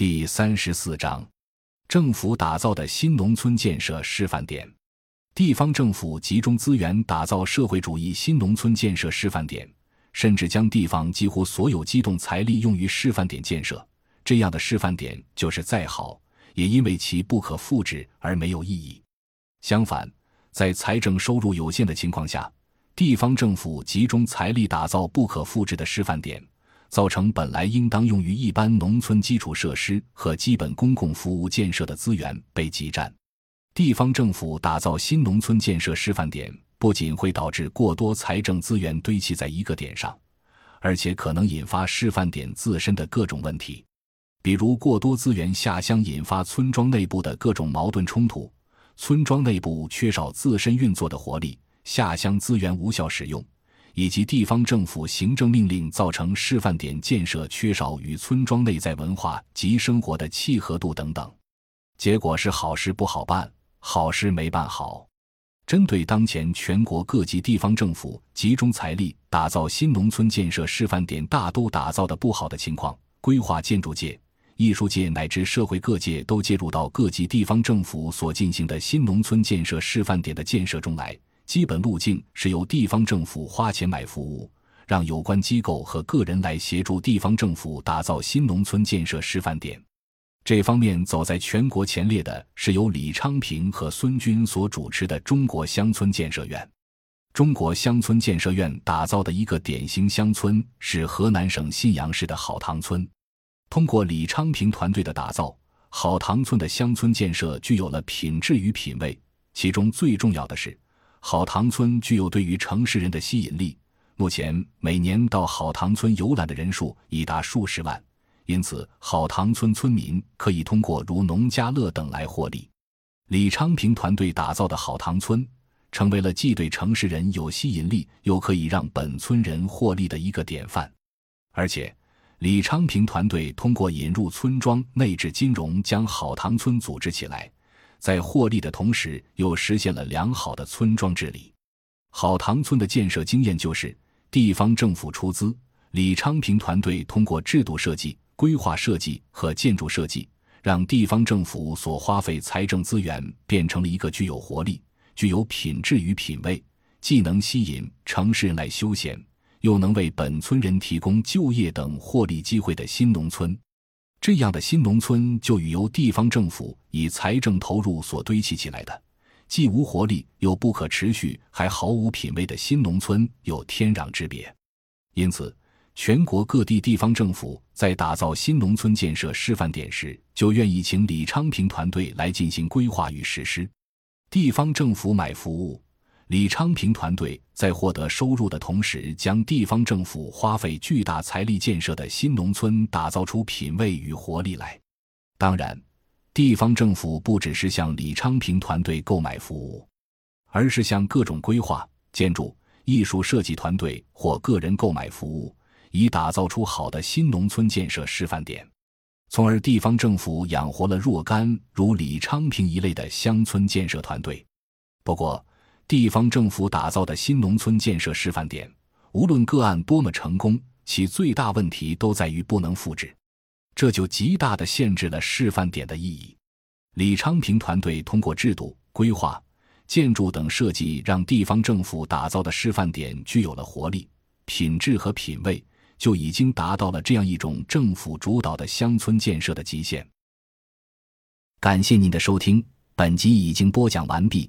第三十四章，政府打造的新农村建设示范点。地方政府集中资源打造社会主义新农村建设示范点，甚至将地方几乎所有机动财力用于示范点建设。这样的示范点就是再好，也因为其不可复制而没有意义。相反，在财政收入有限的情况下，地方政府集中财力打造不可复制的示范点。造成本来应当用于一般农村基础设施和基本公共服务建设的资源被挤占。地方政府打造新农村建设示范点，不仅会导致过多财政资源堆砌在一个点上，而且可能引发示范点自身的各种问题，比如过多资源下乡引发村庄内部的各种矛盾冲突，村庄内部缺少自身运作的活力，下乡资源无效使用。以及地方政府行政命令造成示范点建设缺少与村庄内在文化及生活的契合度等等，结果是好事不好办，好事没办好。针对当前全国各级地方政府集中财力打造新农村建设示范点大都打造的不好的情况，规划建筑界、艺术界乃至社会各界都介入到各级地方政府所进行的新农村建设示范点的建设中来。基本路径是由地方政府花钱买服务，让有关机构和个人来协助地方政府打造新农村建设示范点。这方面走在全国前列的是由李昌平和孙军所主持的中国乡村建设院。中国乡村建设院打造的一个典型乡村是河南省信阳市的好塘村。通过李昌平团队的打造，好塘村的乡村建设具有了品质与品位。其中最重要的是。好塘村具有对于城市人的吸引力，目前每年到好塘村游览的人数已达数十万，因此好塘村村民可以通过如农家乐等来获利。李昌平团队打造的好塘村，成为了既对城市人有吸引力，又可以让本村人获利的一个典范。而且，李昌平团队通过引入村庄内置金融，将好塘村组织起来。在获利的同时，又实现了良好的村庄治理。好塘村的建设经验就是：地方政府出资，李昌平团队通过制度设计、规划设计和建筑设计，让地方政府所花费财政资源变成了一个具有活力、具有品质与品位，既能吸引城市人来休闲，又能为本村人提供就业等获利机会的新农村。这样的新农村就与由地方政府以财政投入所堆砌起来的，既无活力又不可持续还毫无品位的新农村有天壤之别。因此，全国各地地方政府在打造新农村建设示范点时，就愿意请李昌平团队来进行规划与实施。地方政府买服务。李昌平团队在获得收入的同时，将地方政府花费巨大财力建设的新农村打造出品位与活力来。当然，地方政府不只是向李昌平团队购买服务，而是向各种规划、建筑、艺术设计团队或个人购买服务，以打造出好的新农村建设示范点，从而地方政府养活了若干如李昌平一类的乡村建设团队。不过，地方政府打造的新农村建设示范点，无论个案多么成功，其最大问题都在于不能复制，这就极大的限制了示范点的意义。李昌平团队通过制度、规划、建筑等设计，让地方政府打造的示范点具有了活力、品质和品位，就已经达到了这样一种政府主导的乡村建设的极限。感谢您的收听，本集已经播讲完毕。